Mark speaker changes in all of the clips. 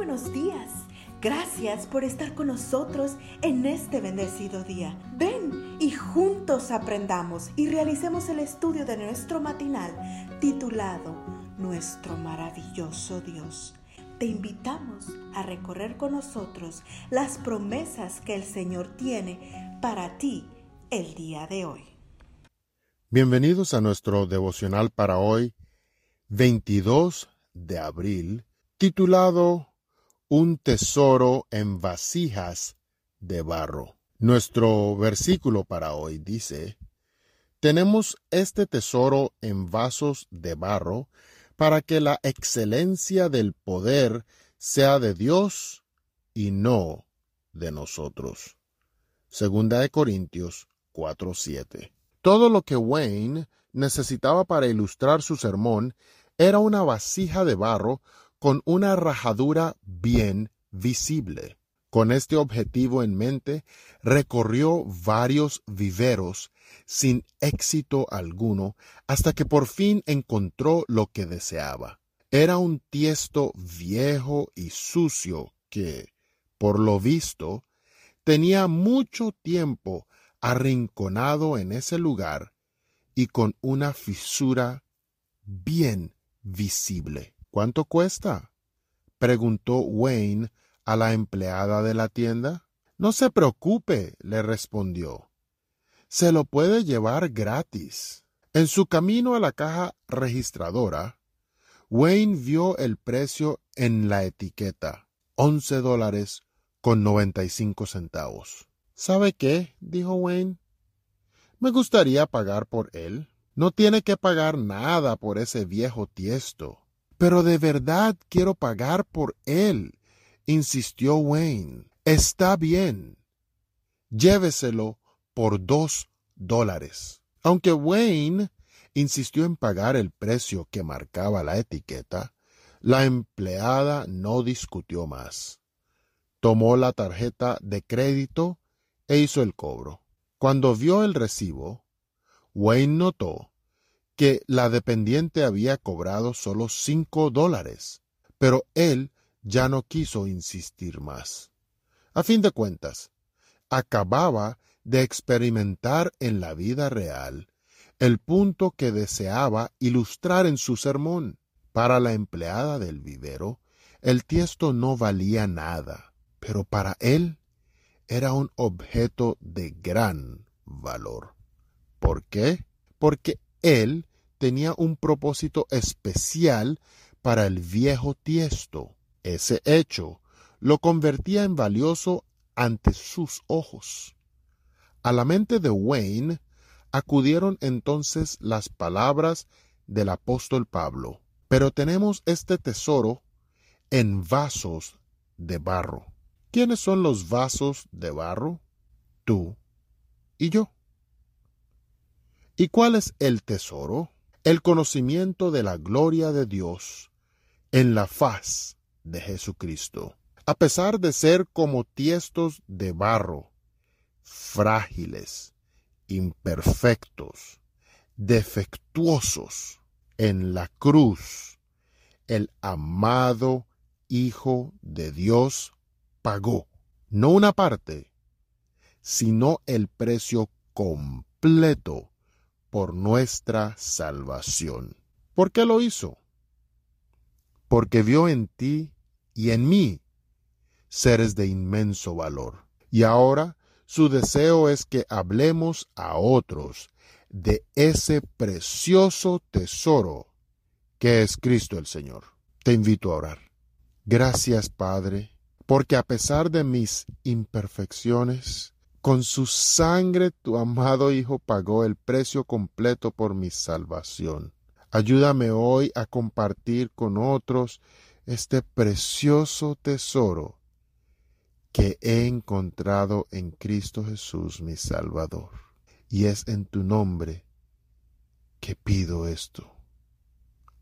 Speaker 1: buenos días. Gracias por estar con nosotros en este bendecido día. Ven y juntos aprendamos y realicemos el estudio de nuestro matinal titulado Nuestro maravilloso Dios. Te invitamos a recorrer con nosotros las promesas que el Señor tiene para ti el día de hoy.
Speaker 2: Bienvenidos a nuestro devocional para hoy, 22 de abril, titulado Un tesoro en vasijas de barro. Nuestro versículo para hoy dice, Tenemos este tesoro en vasos de barro para que la excelencia del poder sea de Dios y no de nosotros. Segunda de Corintios 4:7. Todo lo que Wayne necesitaba para ilustrar su sermón era una vasija de barro con una rajadura bien visible. Con este objetivo en mente, recorrió varios viveros sin éxito alguno hasta que por fin encontró lo que deseaba. Era un tiesto viejo y sucio que, por lo visto, tenía mucho tiempo arrinconado en ese lugar y con una fisura bien visible. ¿Cuánto cuesta? preguntó Wayne a la empleada de la tienda. No se preocupe, le respondió. Se lo puede llevar gratis. En su camino a la caja registradora, Wayne vio el precio en la etiqueta, once dólares con noventa y cinco centavos. ¿Sabe qué? dijo Wayne. Me gustaría pagar por él. No tiene que pagar nada por ese viejo tiesto. Pero de verdad quiero pagar por él, insistió Wayne. Está bien. Lléveselo por dos dólares. Aunque Wayne insistió en pagar el precio que marcaba la etiqueta, la empleada no discutió más. Tomó la tarjeta de crédito e hizo el cobro. Cuando vio el recibo, Wayne notó que la dependiente había cobrado solo cinco dólares, pero él ya no quiso insistir más. A fin de cuentas, acababa de experimentar en la vida real el punto que deseaba ilustrar en su sermón. Para la empleada del vivero, el tiesto no valía nada, pero para él era un objeto de gran valor. ¿Por qué? Porque él tenía un propósito especial para el viejo tiesto. Ese hecho lo convertía en valioso ante sus ojos. A la mente de Wayne acudieron entonces las palabras del apóstol Pablo. Pero tenemos este tesoro en vasos de barro. ¿Quiénes son los vasos de barro? Tú y yo. ¿Y cuál es el tesoro? El conocimiento de la gloria de Dios en la faz de Jesucristo. A pesar de ser como tiestos de barro, frágiles, imperfectos, defectuosos, en la cruz, el amado Hijo de Dios pagó, no una parte, sino el precio completo por nuestra salvación. ¿Por qué lo hizo? Porque vio en ti y en mí seres de inmenso valor. Y ahora su deseo es que hablemos a otros de ese precioso tesoro que es Cristo el Señor. Te invito a orar. Gracias, Padre, porque a pesar de mis imperfecciones, con su sangre tu amado Hijo pagó el precio completo por mi salvación. Ayúdame hoy a compartir con otros este precioso tesoro que he encontrado en Cristo Jesús mi Salvador. Y es en tu nombre que pido esto.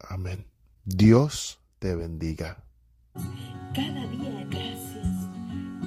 Speaker 2: Amén. Dios te bendiga.
Speaker 1: Cada día gracias.